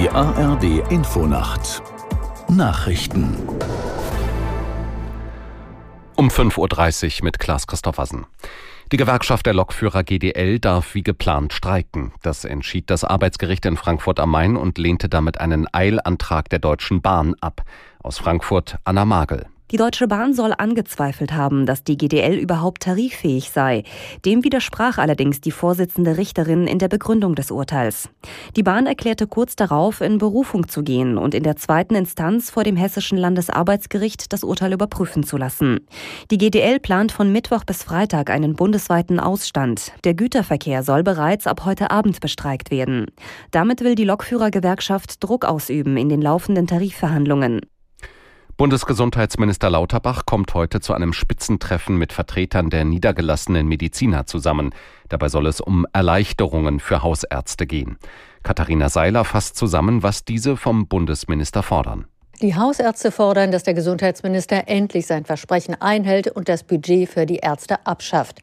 Die ARD Infonacht Nachrichten um 5.30 Uhr mit Klaas Christoffersen. Die Gewerkschaft der Lokführer GDL darf wie geplant streiken. Das entschied das Arbeitsgericht in Frankfurt am Main und lehnte damit einen Eilantrag der Deutschen Bahn ab. Aus Frankfurt Anna Magel. Die Deutsche Bahn soll angezweifelt haben, dass die GDL überhaupt tariffähig sei. Dem widersprach allerdings die Vorsitzende Richterin in der Begründung des Urteils. Die Bahn erklärte kurz darauf, in Berufung zu gehen und in der zweiten Instanz vor dem Hessischen Landesarbeitsgericht das Urteil überprüfen zu lassen. Die GDL plant von Mittwoch bis Freitag einen bundesweiten Ausstand. Der Güterverkehr soll bereits ab heute Abend bestreikt werden. Damit will die Lokführergewerkschaft Druck ausüben in den laufenden Tarifverhandlungen. Bundesgesundheitsminister Lauterbach kommt heute zu einem Spitzentreffen mit Vertretern der niedergelassenen Mediziner zusammen. Dabei soll es um Erleichterungen für Hausärzte gehen. Katharina Seiler fasst zusammen, was diese vom Bundesminister fordern. Die Hausärzte fordern, dass der Gesundheitsminister endlich sein Versprechen einhält und das Budget für die Ärzte abschafft.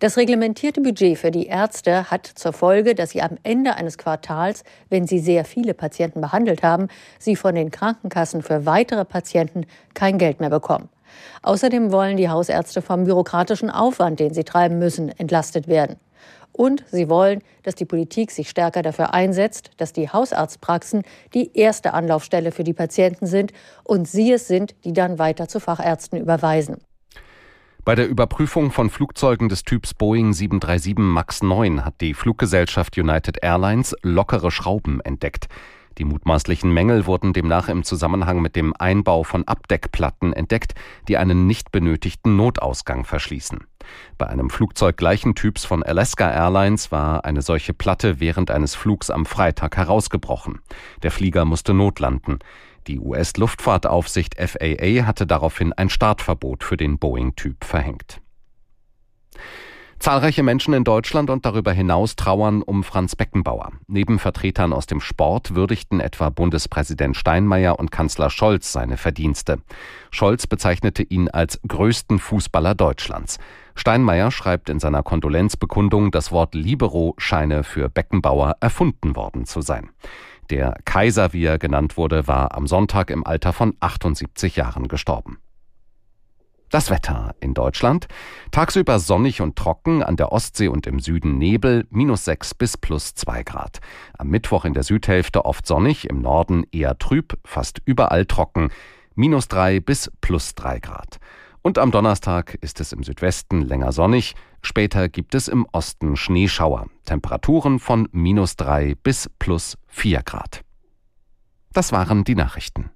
Das reglementierte Budget für die Ärzte hat zur Folge, dass sie am Ende eines Quartals, wenn sie sehr viele Patienten behandelt haben, sie von den Krankenkassen für weitere Patienten kein Geld mehr bekommen. Außerdem wollen die Hausärzte vom bürokratischen Aufwand, den sie treiben müssen, entlastet werden. Und sie wollen, dass die Politik sich stärker dafür einsetzt, dass die Hausarztpraxen die erste Anlaufstelle für die Patienten sind und sie es sind, die dann weiter zu Fachärzten überweisen. Bei der Überprüfung von Flugzeugen des Typs Boeing 737 MAX 9 hat die Fluggesellschaft United Airlines lockere Schrauben entdeckt. Die mutmaßlichen Mängel wurden demnach im Zusammenhang mit dem Einbau von Abdeckplatten entdeckt, die einen nicht benötigten Notausgang verschließen. Bei einem Flugzeug gleichen Typs von Alaska Airlines war eine solche Platte während eines Flugs am Freitag herausgebrochen. Der Flieger musste notlanden. Die US-Luftfahrtaufsicht FAA hatte daraufhin ein Startverbot für den Boeing-Typ verhängt. Zahlreiche Menschen in Deutschland und darüber hinaus trauern um Franz Beckenbauer. Neben Vertretern aus dem Sport würdigten etwa Bundespräsident Steinmeier und Kanzler Scholz seine Verdienste. Scholz bezeichnete ihn als größten Fußballer Deutschlands. Steinmeier schreibt in seiner Kondolenzbekundung, das Wort Libero scheine für Beckenbauer erfunden worden zu sein. Der Kaiser, wie er genannt wurde, war am Sonntag im Alter von 78 Jahren gestorben. Das Wetter in Deutschland. Tagsüber sonnig und trocken, an der Ostsee und im Süden Nebel, minus 6 bis plus 2 Grad. Am Mittwoch in der Südhälfte oft sonnig, im Norden eher trüb, fast überall trocken, minus 3 bis plus 3 Grad. Und am Donnerstag ist es im Südwesten länger sonnig, später gibt es im Osten Schneeschauer. Temperaturen von minus 3 bis plus 4 Grad. Das waren die Nachrichten.